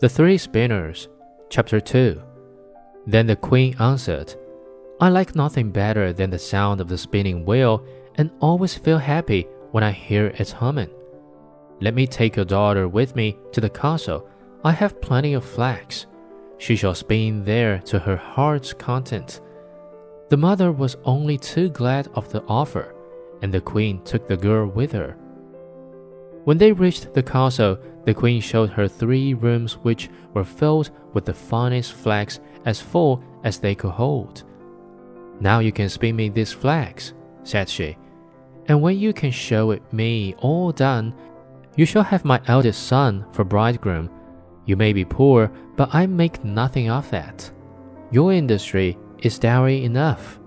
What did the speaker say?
The Three Spinners, Chapter 2. Then the queen answered, I like nothing better than the sound of the spinning wheel, and always feel happy when I hear its humming. Let me take your daughter with me to the castle. I have plenty of flax. She shall spin there to her heart's content. The mother was only too glad of the offer, and the queen took the girl with her. When they reached the castle, the queen showed her three rooms which were filled with the finest flax as full as they could hold. Now you can spin me these flax, said she, and when you can show it me all done, you shall have my eldest son for bridegroom. You may be poor, but I make nothing of that. Your industry is dowry enough.